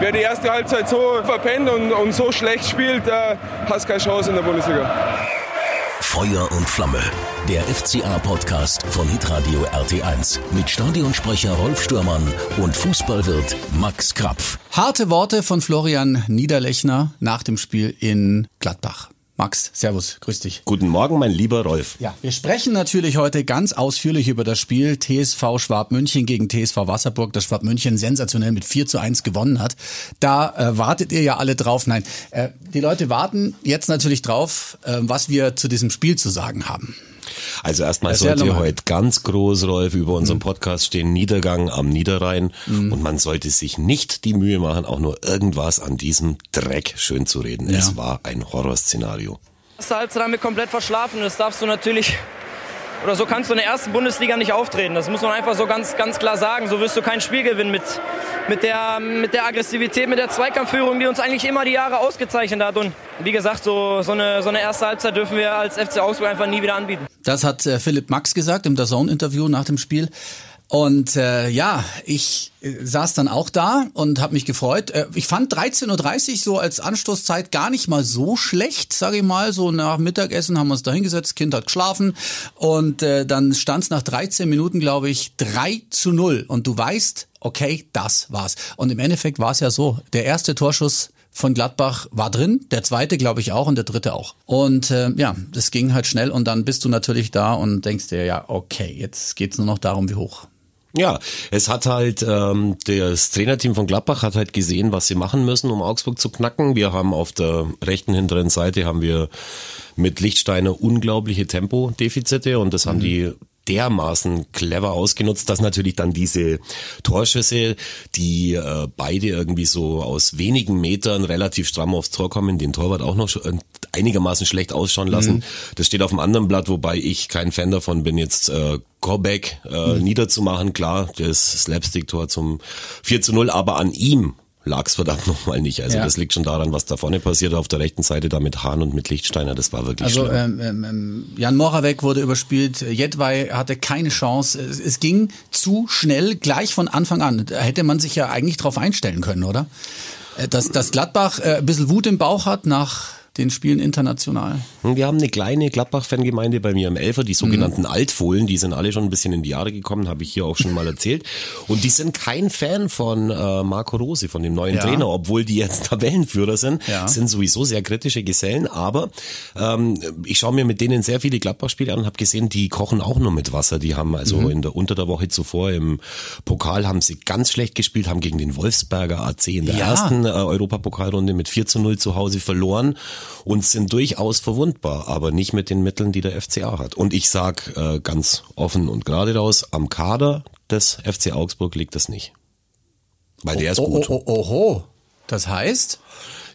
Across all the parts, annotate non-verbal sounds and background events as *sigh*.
wer die erste Halbzeit so verpennt und, und so schlecht spielt, äh, hast keine Chance in der Bundesliga. Feuer und Flamme. Der FCA-Podcast von Hitradio RT1 mit Stadionsprecher Rolf Stürmann und Fußballwirt Max Krapf. Harte Worte von Florian Niederlechner nach dem Spiel in Gladbach. Max, Servus, grüß dich. Guten Morgen, mein lieber Rolf. Ja, wir sprechen natürlich heute ganz ausführlich über das Spiel TSV Schwab München gegen TSV Wasserburg, das Schwab München sensationell mit 4 zu 1 gewonnen hat. Da äh, wartet ihr ja alle drauf. Nein, äh, die Leute warten jetzt natürlich drauf, äh, was wir zu diesem Spiel zu sagen haben. Also erstmal sollte heute ganz groß, Rolf, über unserem mhm. Podcast stehen, Niedergang am Niederrhein. Mhm. Und man sollte sich nicht die Mühe machen, auch nur irgendwas an diesem Dreck schön zu reden. Ja. Es war ein Horrorszenario. Erste Halbzeit haben wir komplett verschlafen. Das darfst du natürlich oder so kannst du in der ersten Bundesliga nicht auftreten. Das muss man einfach so ganz, ganz klar sagen. So wirst du kein Spiel gewinnen mit, mit, der, mit der Aggressivität, mit der Zweikampfführung, die uns eigentlich immer die Jahre ausgezeichnet hat. Und wie gesagt, so, so, eine, so eine erste Halbzeit dürfen wir als FC Augsburg einfach nie wieder anbieten. Das hat äh, Philipp Max gesagt im DAZN-Interview nach dem Spiel. Und äh, ja, ich äh, saß dann auch da und habe mich gefreut. Äh, ich fand 13.30 Uhr so als Anstoßzeit gar nicht mal so schlecht, sage ich mal. So nach Mittagessen haben wir uns da hingesetzt, Kind hat geschlafen und äh, dann stand es nach 13 Minuten, glaube ich, 3 zu 0. Und du weißt, okay, das war's. Und im Endeffekt war es ja so, der erste Torschuss von Gladbach war drin, der zweite glaube ich auch und der dritte auch. Und äh, ja, das ging halt schnell und dann bist du natürlich da und denkst dir, ja, okay, jetzt geht's nur noch darum, wie hoch. Ja, es hat halt, ähm, das Trainerteam von Gladbach hat halt gesehen, was sie machen müssen, um Augsburg zu knacken. Wir haben auf der rechten hinteren Seite haben wir mit Lichtsteiner unglaubliche Tempodefizite und das haben mhm. die dermaßen clever ausgenutzt, dass natürlich dann diese Torschüsse, die äh, beide irgendwie so aus wenigen Metern relativ stramm aufs Tor kommen, den Torwart auch noch äh, einigermaßen schlecht ausschauen lassen. Mhm. Das steht auf dem anderen Blatt, wobei ich kein Fan davon bin, jetzt äh, Gorbeck äh, mhm. niederzumachen. Klar, das Slapstick-Tor zum 4 zu 0, aber an ihm lag es verdammt *laughs* nochmal nicht. Also ja. das liegt schon daran, was da vorne passiert auf der rechten Seite da mit Hahn und mit Lichtsteiner. Das war wirklich also, schlimm. Ähm, ähm, Jan Moravec wurde überspielt. Jedwai hatte keine Chance. Es, es, ging zu schnell gleich von Anfang an. Da hätte man sich ja eigentlich drauf einstellen können, oder? Äh, dass, dass Gladbach äh, ein bisschen Wut im Bauch hat nach den Spielen international? Wir haben eine kleine Gladbach-Fangemeinde bei mir im Elfer, die sogenannten mhm. Altfohlen, die sind alle schon ein bisschen in die Jahre gekommen, habe ich hier auch schon mal erzählt. Und die sind kein Fan von äh, Marco Rose, von dem neuen ja. Trainer, obwohl die jetzt Tabellenführer sind, ja. sind sowieso sehr kritische Gesellen. Aber ähm, ich schaue mir mit denen sehr viele Gladbach-Spiele an und habe gesehen, die kochen auch nur mit Wasser. Die haben also mhm. in der unter der Woche zuvor im Pokal haben sie ganz schlecht gespielt, haben gegen den Wolfsberger AC in der ja. ersten äh, Europapokalrunde mit 4 zu 0 zu Hause verloren und sind durchaus verwundbar, aber nicht mit den Mitteln, die der FCA hat. Und ich sag äh, ganz offen und gerade raus, am Kader des FC Augsburg liegt das nicht. Weil der ist oh, gut. Oh, oh, oh, oh. Das heißt?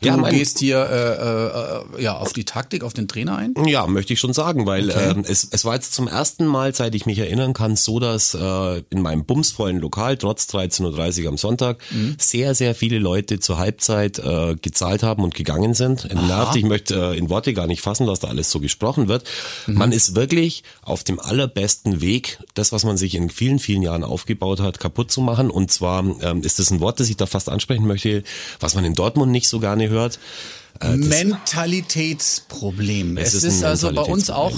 Du ja, gehst hier äh, äh, ja auf die Taktik, auf den Trainer ein? Ja, möchte ich schon sagen, weil okay. äh, es, es war jetzt zum ersten Mal, seit ich mich erinnern kann, so, dass äh, in meinem bumsvollen Lokal, trotz 13.30 Uhr am Sonntag, mhm. sehr, sehr viele Leute zur Halbzeit äh, gezahlt haben und gegangen sind. Nervt, ich möchte äh, in Worte gar nicht fassen, was da alles so gesprochen wird. Mhm. Man ist wirklich auf dem allerbesten Weg, das, was man sich in vielen, vielen Jahren aufgebaut hat, kaputt zu machen. Und zwar ähm, ist das ein Wort, das ich da fast ansprechen möchte, was man in Dortmund nicht so gerne gehört. Äh, Mentalitätsproblem. Es, es ist, ist also bei uns auch.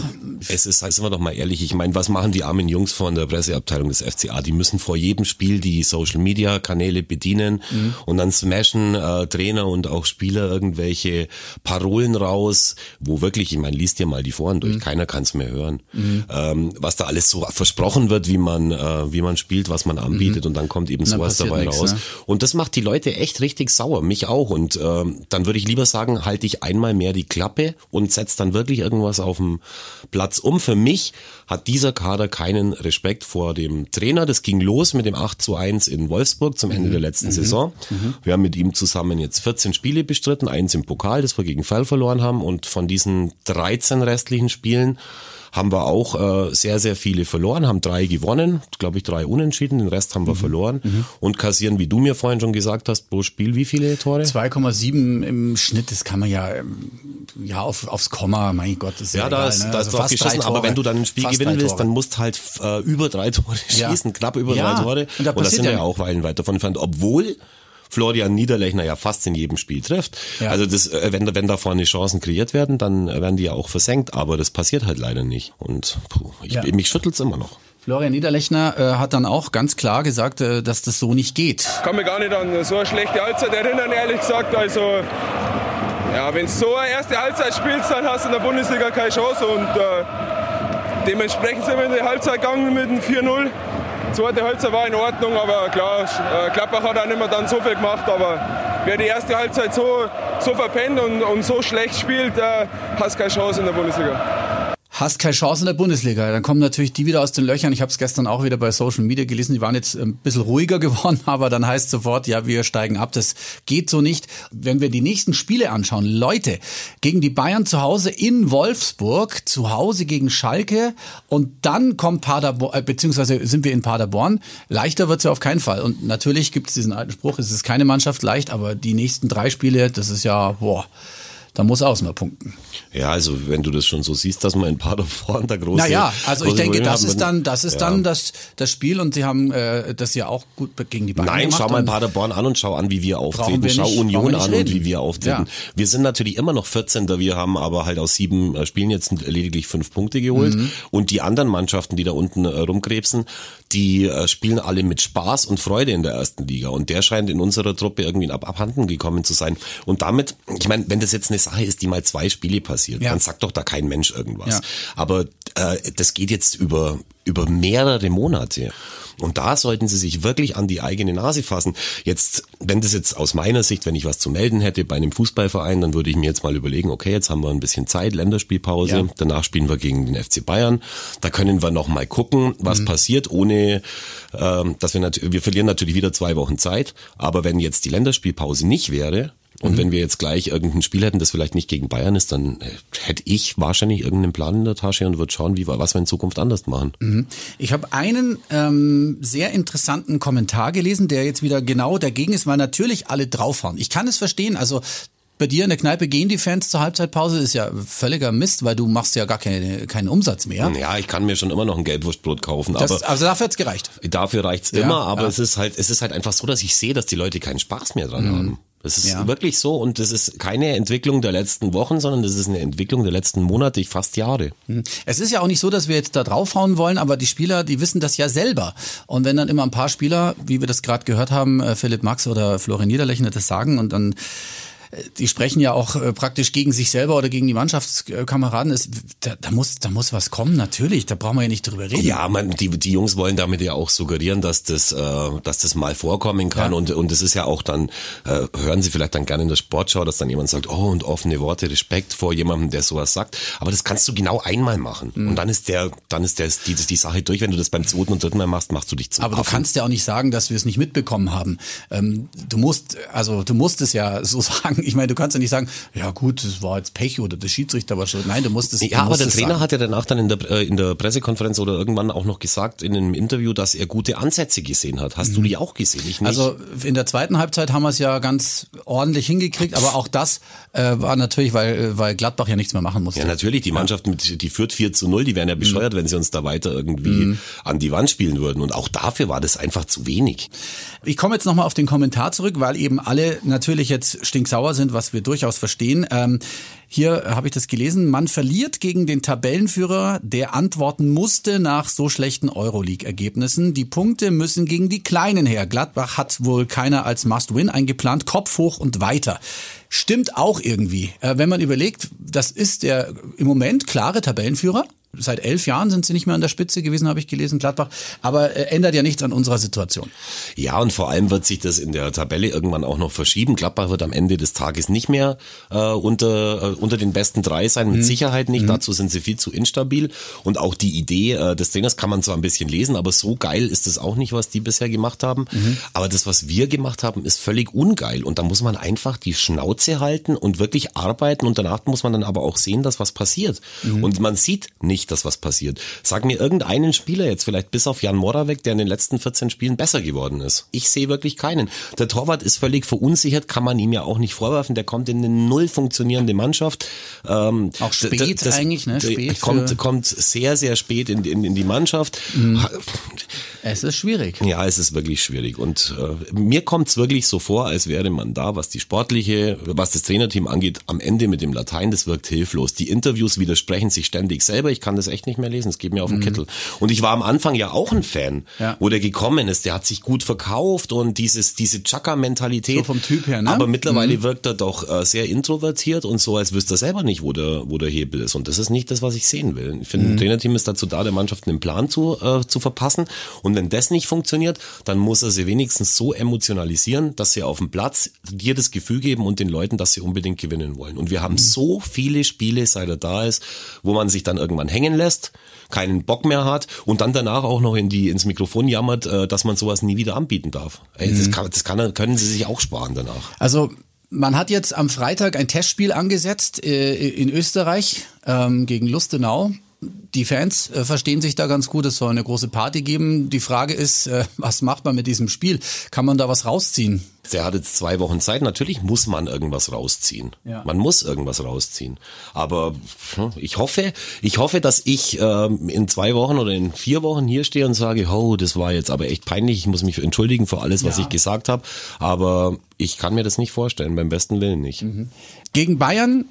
Es ist, sind wir doch mal ehrlich, ich meine, was machen die armen Jungs von der Presseabteilung des FCA? Die müssen vor jedem Spiel die Social Media Kanäle bedienen mhm. und dann smashen äh, Trainer und auch Spieler irgendwelche Parolen raus, wo wirklich, ich meine, liest dir mal die Foren durch, mhm. keiner kann es mehr hören. Mhm. Ähm, was da alles so versprochen wird, wie man, äh, wie man spielt, was man anbietet mhm. und dann kommt eben sowas dabei nix, raus. Ja. Und das macht die Leute echt richtig sauer, mich auch. Und ähm, dann würde ich lieber sagen, sagen, halte ich einmal mehr die Klappe und setze dann wirklich irgendwas auf dem Platz um. Für mich hat dieser Kader keinen Respekt vor dem Trainer. Das ging los mit dem 8 zu 1 in Wolfsburg zum Ende mhm. der letzten mhm. Saison. Mhm. Wir haben mit ihm zusammen jetzt 14 Spiele bestritten, eins im Pokal, das wir gegen Fall verloren haben und von diesen 13 restlichen Spielen haben wir auch äh, sehr, sehr viele verloren, haben drei gewonnen, glaube ich drei unentschieden, den Rest haben wir mhm. verloren mhm. und kassieren, wie du mir vorhin schon gesagt hast, pro Spiel wie viele Tore? 2,7 im Schnitt, das kann man ja, ähm, ja auf, aufs Komma, mein Gott, ist ja, ja da ist, ne? da ist also drauf geschossen, aber wenn du dann ein Spiel gewinnen willst, dann musst halt äh, über drei Tore schießen, ja. knapp über ja. drei Tore und da, und da sind wir ja auch Weilen weit davon entfernt, obwohl Florian Niederlechner ja fast in jedem Spiel trifft. Ja. Also das, äh, wenn, wenn da vorne Chancen kreiert werden, dann werden die ja auch versenkt, aber das passiert halt leider nicht. Und puh, ich, Ja. mich schüttelt's immer noch. Florian Niederlechner äh, hat dann auch ganz klar gesagt, äh, dass das so nicht geht. kann mich gar nicht an so eine schlechte Halbzeit erinnern, ehrlich gesagt. Also, ja, wenn du so eine erste Halbzeit spielst, dann hast du in der Bundesliga keine Chance. Und äh, dementsprechend sind wir in die Halbzeit gegangen mit einem 4-0. Zweite Halbzeit war in Ordnung, aber klar, äh, Gladbach hat auch nicht mehr dann so viel gemacht. Aber wer die erste Halbzeit so, so verpennt und, und so schlecht spielt, äh, hast keine Chance in der Bundesliga. Hast keine Chance in der Bundesliga. Dann kommen natürlich die wieder aus den Löchern. Ich habe es gestern auch wieder bei Social Media gelesen. Die waren jetzt ein bisschen ruhiger *laughs* geworden, aber dann heißt sofort, ja, wir steigen ab. Das geht so nicht. Wenn wir die nächsten Spiele anschauen, Leute, gegen die Bayern zu Hause in Wolfsburg, zu Hause gegen Schalke und dann kommt Paderborn, äh, beziehungsweise sind wir in Paderborn. Leichter wird's ja auf keinen Fall. Und natürlich gibt es diesen alten Spruch, es ist keine Mannschaft leicht, aber die nächsten drei Spiele, das ist ja, boah, da muss Außen punkten. Ja, also wenn du das schon so siehst, dass man in Paderborn *laughs* da große... Naja, also ich denke, das ist dann, das ist ja. dann das, das Spiel und sie haben äh, das ja auch gut gegen die Bayern Nein, gemacht. schau mal und- Paderborn an und schau an, wie wir auftreten. wir schau nicht- Union wir an und reden. wie wir auftreten. Ja. Wir sind natürlich immer noch 14. Wir haben aber halt aus sieben äh, Spielen jetzt lediglich fünf Punkte geholt. Mhm. Und die anderen Mannschaften, die da unten äh, rumkrebsen, die äh, spielen alle mit Spaß und Freude in der ersten Liga. Und der scheint in unserer Truppe irgendwie ab abhanden gekommen zu sein. Und damit, ich meine, wenn das jetzt eine Sache ist, die mal zwei Spiele passiert, Ja. dann sagt doch da kein Mensch irgendwas. Ja. Aber äh, das geht jetzt über, über mehrere Monate. Und da sollten sie sich wirklich an die eigene Nase fassen. Jetzt, wenn das jetzt aus meiner Sicht, wenn ich was zu melden hätte bei einem Fußballverein, dann würde ich mir jetzt mal überlegen, okay, jetzt haben wir ein bisschen Zeit, Länderspielpause, Ja. danach spielen wir gegen den FC Bayern. Da können wir noch mal gucken, was Mhm. passiert, ohne ähm, dass wir natürlich, wir verlieren natürlich wieder zwei Wochen Zeit. Aber wenn jetzt die Länderspielpause nicht wäre, Mhm. und wenn wir jetzt gleich irgendein Spiel hätten, das vielleicht nicht gegen Bayern ist, dann äh, hätte ich wahrscheinlich irgendeinen Plan in der Tasche und würde schauen, wie was wir in Zukunft anders machen. Ich habe einen ähm, sehr interessanten Kommentar gelesen, der jetzt wieder genau dagegen ist, weil natürlich alle draufhauen. Ich kann es verstehen, also bei dir in der Kneipe gehen die Fans zur Halbzeitpause, ist ja völliger Mist, weil du machst ja gar keine, keinen Umsatz mehr. Ja, ich kann mir schon immer noch ein Gelbwurstbrot kaufen, Das, aber also dafür hat's gereicht. dafür reicht's Ja, immer. Aber ja. es ist halt, es ist halt einfach so, dass ich sehe, dass die Leute keinen Spaß mehr dran haben. Das ist. Ja. wirklich so und das ist keine Entwicklung der letzten Wochen, sondern das ist eine Entwicklung der letzten Monate, fast Jahre. Es ist ja auch nicht so, dass wir jetzt da draufhauen wollen, aber die Spieler, die wissen das ja selber. Und wenn dann immer ein paar Spieler, wie wir das gerade gehört haben, äh, Philipp Max oder Florian Niederlechner das sagen und dann die sprechen ja auch äh, praktisch gegen sich selber oder gegen die Mannschaftskameraden. Es, da, da, muss, da muss was kommen, natürlich. Da brauchen wir ja nicht drüber reden. Ja, man, die, die Jungs wollen damit ja auch suggerieren, dass das, äh, dass das mal vorkommen kann Ja. und und es ist ja auch dann äh, hören Sie vielleicht dann gerne in der Sportschau, dass dann jemand sagt, oh und offene Worte, Respekt vor jemandem, der sowas sagt. Aber das kannst du genau einmal machen Mhm. und dann ist der, dann ist der die, die Sache durch. Wenn du das beim zweiten und dritten Mal machst, machst du dich zum Aber du Affen. kannst ja auch nicht sagen, dass wir es nicht mitbekommen haben. Ähm, du musst, also du musst es ja so *laughs* sagen. Ich meine, du kannst ja nicht sagen, ja gut, das war jetzt Pech oder der Schiedsrichter war schon. Nein, du musst es. Ja, aber der Trainer sagen. hat ja danach dann in der, äh, in der Pressekonferenz oder irgendwann auch noch gesagt in einem Interview, dass er gute Ansätze gesehen hat. Hast du die auch gesehen? Ich nicht. Also in der zweiten Halbzeit haben wir es ja ganz ordentlich hingekriegt, aber auch das äh, war natürlich, weil, äh, weil Gladbach ja nichts mehr machen musste. Ja, natürlich, die Mannschaft, mit, die führt 4 zu 0, die wären ja Mhm. bescheuert, wenn sie uns da weiter irgendwie an die Wand spielen würden. Und auch dafür war das einfach zu wenig. Ich komme jetzt nochmal auf den Kommentar zurück, weil eben alle natürlich jetzt stinksauer sind, was wir durchaus verstehen. Ähm, hier habe ich das gelesen. Man verliert gegen den Tabellenführer, der antworten musste nach so schlechten Euroleague-Ergebnissen. Die Punkte müssen gegen die Kleinen her. Gladbach hat wohl keiner als Must-Win eingeplant. Kopf hoch und weiter. Stimmt auch irgendwie. Äh, wenn man überlegt, das ist der im Moment klare Tabellenführer. Seit elf Jahren sind sie nicht mehr an der Spitze gewesen, habe ich gelesen, Gladbach. Aber äh, ändert ja nichts an unserer Situation. Ja, und vor allem wird sich das in der Tabelle irgendwann auch noch verschieben. Gladbach wird am Ende des Tages nicht mehr äh, unter, äh, unter den besten drei sein, mit Sicherheit nicht. Dazu sind sie viel zu instabil. Und auch die Idee äh, des Trainers kann man zwar ein bisschen lesen, aber so geil ist es auch nicht, was die bisher gemacht haben. Aber das, was wir gemacht haben, ist völlig ungeil. Und da muss man einfach die Schnauze halten und wirklich arbeiten. Und danach muss man dann aber auch sehen, dass was passiert. Und man sieht nicht nicht, dass was passiert. Sag mir irgendeinen Spieler jetzt vielleicht bis auf Jan Moravec, der in den letzten 14 Spielen besser geworden ist. Ich sehe wirklich keinen. Der Torwart ist völlig verunsichert, kann man ihm ja auch nicht vorwerfen. Der kommt in eine null funktionierende Mannschaft. Ähm, auch spät das, eigentlich, ne? Spät kommt, kommt sehr, sehr spät in, in, in die Mannschaft. Mhm. Es ist schwierig. Ja, es ist wirklich schwierig. Und äh, mir kommt es wirklich so vor, als wäre man da, was die sportliche, was das Trainerteam angeht, am Ende mit dem Latein, das wirkt hilflos. Die Interviews widersprechen sich ständig selber. Ich kann das echt nicht mehr lesen. Es geht mir auf den mhm. Kittel. Und ich war am Anfang ja auch ein Fan, ja. wo der gekommen ist. Der hat sich gut verkauft und dieses, diese Chaka-Mentalität. So vom Typ her, ne? Aber mittlerweile mhm. wirkt er doch äh, sehr introvertiert und so, als wüsste er selber nicht, wo der, wo der Hebel ist. Und das ist nicht das, was ich sehen will. Ich finde, mhm. ein Trainerteam ist dazu da, der Mannschaft einen Plan zu, äh, zu verpassen. Und wenn das nicht funktioniert, dann muss er sie wenigstens so emotionalisieren, dass sie auf dem Platz dir das Gefühl geben und den Leuten, dass sie unbedingt gewinnen wollen. Und wir haben mhm. so viele Spiele, seit er da ist, wo man sich dann irgendwann hängen lässt, keinen Bock mehr hat und dann danach auch noch in die, ins Mikrofon jammert, äh, dass man sowas nie wieder anbieten darf. Ey, das, mhm. kann, das kann, können sie sich auch sparen danach. Also man hat jetzt am Freitag ein Testspiel angesetzt äh, in Österreich ähm, gegen Lustenau die Fans äh, verstehen sich da ganz gut. Es soll eine große Party geben. Die Frage ist, äh, was macht man mit diesem Spiel? Kann man da was rausziehen? Der hat jetzt zwei Wochen Zeit. Natürlich muss man irgendwas rausziehen. Ja. Man muss irgendwas rausziehen. Aber hm, ich hoffe, ich hoffe, dass ich äh, in zwei Wochen oder in vier Wochen hier stehe und sage, oh, das war jetzt aber echt peinlich. Ich muss mich entschuldigen für alles, was ja. ich gesagt habe. Aber ich kann mir das nicht vorstellen, beim besten Willen nicht. Mhm. Gegen Bayern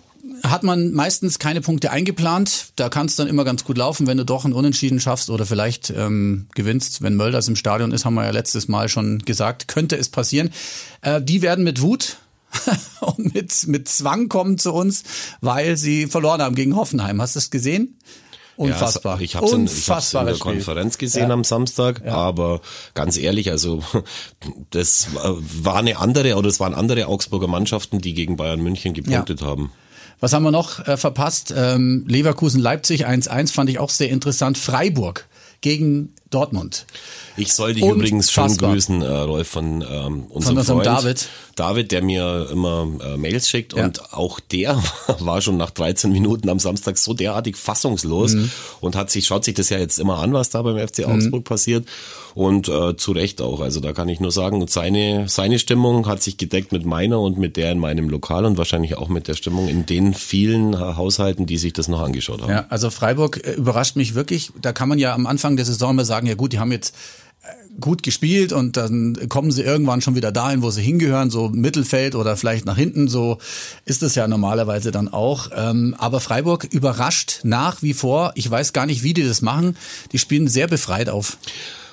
hat man meistens keine Punkte eingeplant. Da kann es dann immer ganz gut laufen, wenn du doch einen Unentschieden schaffst oder vielleicht ähm, gewinnst. Wenn Mölders im Stadion ist, haben wir ja letztes Mal schon gesagt, könnte es passieren. Äh, die werden mit Wut *laughs* und mit, mit Zwang kommen zu uns, weil sie verloren haben gegen Hoffenheim. Hast du es gesehen? Unfassbar. Ja, ich habe es in, ich hab's in der Spiel. Konferenz gesehen ja. am Samstag, ja. aber ganz ehrlich, also das war eine andere oder es waren andere Augsburger Mannschaften, die gegen Bayern München gepunktet haben. Was haben wir noch äh, verpasst? Ähm, Leverkusen-Leipzig 1-1 fand ich auch sehr interessant. Freiburg gegen Dortmund. Ich soll dich übrigens schon grüßen, äh, Rolf, von ähm, unserem von Freund David. David, der mir immer äh, Mails schickt ja. und auch der *laughs* war schon nach 13 Minuten am Samstag so derartig fassungslos mhm. und hat sich schaut sich das ja jetzt immer an, was da beim FC mhm. Augsburg mhm. passiert und äh, zu Recht auch. Also da kann ich nur sagen, seine seine Stimmung hat sich gedeckt mit meiner und mit der in meinem Lokal und wahrscheinlich auch mit der Stimmung in den vielen Haushalten, die sich das noch angeschaut haben. Ja, also Freiburg äh, überrascht mich wirklich. Da kann man ja am Anfang der Saison mal sagen, ja gut, die haben jetzt äh, gut gespielt und dann kommen sie irgendwann schon wieder dahin, wo sie hingehören, so Mittelfeld oder vielleicht nach hinten, so ist es ja normalerweise dann auch. Ähm, aber Freiburg überrascht nach wie vor. Ich weiß gar nicht, wie die das machen. Die spielen sehr befreit auf.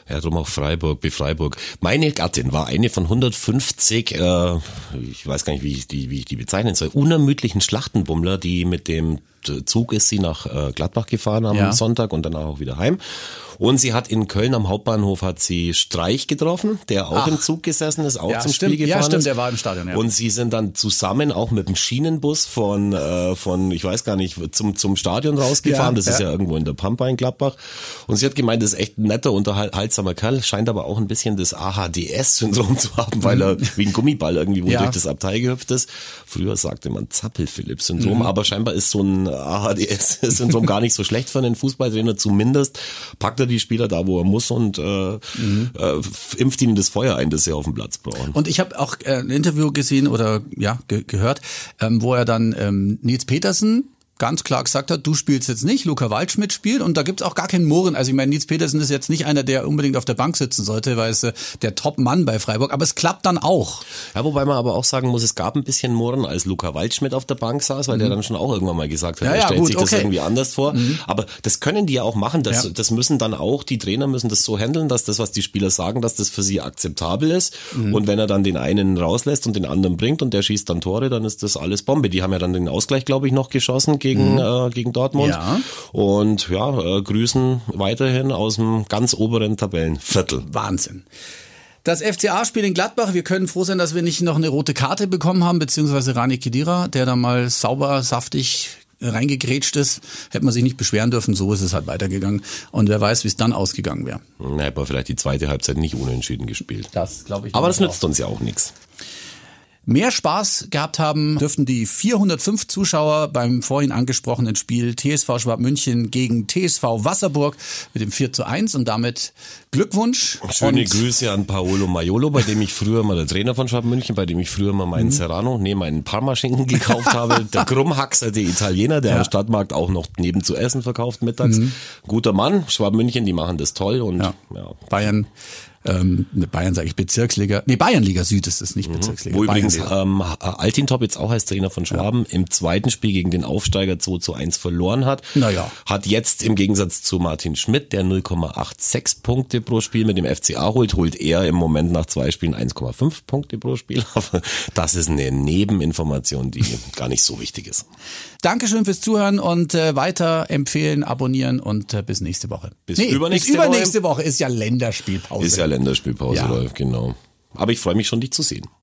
Ja, drum auch Freiburg, bei Freiburg. Meine Gattin war eine von 150, äh, ich weiß gar nicht, wie ich die, wie ich die bezeichnen soll, unermüdlichen Schlachtenbummler, die mit dem Zug ist sie nach äh, Gladbach gefahren am ja. Sonntag und danach auch wieder heim. Und sie hat in Köln am Hauptbahnhof hat sie Streich getroffen, der auch Ach. im Zug gesessen ist, auch ja, zum stimmt. Spiel gefahren Ja, stimmt, ist. der war im Stadion, ja. Und sie sind dann zusammen auch mit dem Schienenbus von, äh, von ich weiß gar nicht, zum, zum Stadion rausgefahren. Ja, das ist ja irgendwo in der Pampa in Gladbach. Und sie hat gemeint, das ist echt ein netter, unterhaltsamer Kerl, scheint aber auch ein bisschen das AHDS-Syndrom *laughs* zu haben, weil er wie ein Gummiball irgendwie wohl durch das Abteil gehüpft ist. Früher sagte man Zappel-Philipp-Syndrom, mhm. aber scheinbar ist so ein AHDS-Syndrom *laughs* gar nicht so schlecht für einen Fußballtrainer. Zumindest packt er die Spieler da, wo er muss und äh, mhm. impft ihnen das Feuer ein, das sie auf dem Platz brauchen. Und ich habe auch äh, ein Interview gesehen oder ja ge gehört, ähm, wo er dann ähm, Nils Petersen ganz klar gesagt hat, du spielst jetzt nicht, Luca Waldschmidt spielt und da gibt's auch gar keinen Mohren. Also ich meine, Nils Petersen ist jetzt nicht einer, der unbedingt auf der Bank sitzen sollte, weil es äh, der Top-Mann bei Freiburg, aber es klappt dann auch. Ja, wobei man aber auch sagen muss, es gab ein bisschen Mohren, als Luca Waldschmidt auf der Bank saß, weil mhm. der dann schon auch irgendwann mal gesagt hat, ja, er ja, stellt gut, sich das okay. irgendwie anders vor. Mhm. Aber das können die ja auch machen, das, ja. das müssen dann auch, die Trainer müssen das so handeln, dass das, was die Spieler sagen, dass das für sie akzeptabel ist mhm. und wenn er dann den einen rauslässt und den anderen bringt und der schießt dann Tore, dann ist das alles Bombe. Die haben ja dann den Ausgleich, glaube ich, noch geschossen gegen, mhm. äh, gegen Dortmund. Ja. Und ja, äh, grüßen weiterhin aus dem ganz oberen Tabellenviertel. Wahnsinn. Das FCA-Spiel in Gladbach, wir können froh sein, dass wir nicht noch eine rote Karte bekommen haben, beziehungsweise Rani Kedira, der da mal sauber, saftig reingegrätscht ist, hätte man sich nicht beschweren dürfen. So ist es halt weitergegangen. Und wer weiß, wie es dann ausgegangen wäre. Na, hätte man vielleicht die zweite Halbzeit nicht unentschieden gespielt. Das glaube ich. Aber das nützt auch. uns ja auch nichts. Mehr Spaß gehabt haben dürften die 405 Zuschauer beim vorhin angesprochenen Spiel TSV Schwab München gegen TSV Wasserburg mit dem 4 zu 1 und damit Glückwunsch. Schöne und Grüße an Paolo Maiolo, bei dem ich früher mal der Trainer von Schwab München, bei dem ich früher mal meinen Serrano, nee, meinen Parmaschinken gekauft habe. Der Krummhaxer, der Italiener, der am Stadtmarkt auch noch neben zu essen verkauft mittags. Guter Mann, Schwab München, die machen das toll und Ja. ja. Bayern, ähm, ne, Bayern sage ich Bezirksliga, nee, Bayernliga Süd ist es, nicht Bezirksliga. Wo übrigens ähm, Altintop jetzt auch als Trainer von Schwaben im zweiten Spiel gegen den Aufsteiger 2 zu 1 verloren hat. Naja. Hat jetzt im Gegensatz zu Martin Schmidt, der 0,86 Punkte pro Spiel mit dem FCA holt, holt er im Moment nach zwei Spielen 1,5 Punkte pro Spiel. Aber das ist eine Nebeninformation, die *laughs* gar nicht so wichtig ist. Dankeschön fürs Zuhören und äh, weiter empfehlen, abonnieren und äh, bis nächste Woche. Bis nee, übernächste bis übernächste Woche. ist ja Länderspielpause. Ist ja Länderspielpause, Ja. Rolf, genau. Aber ich freue mich schon, dich zu sehen.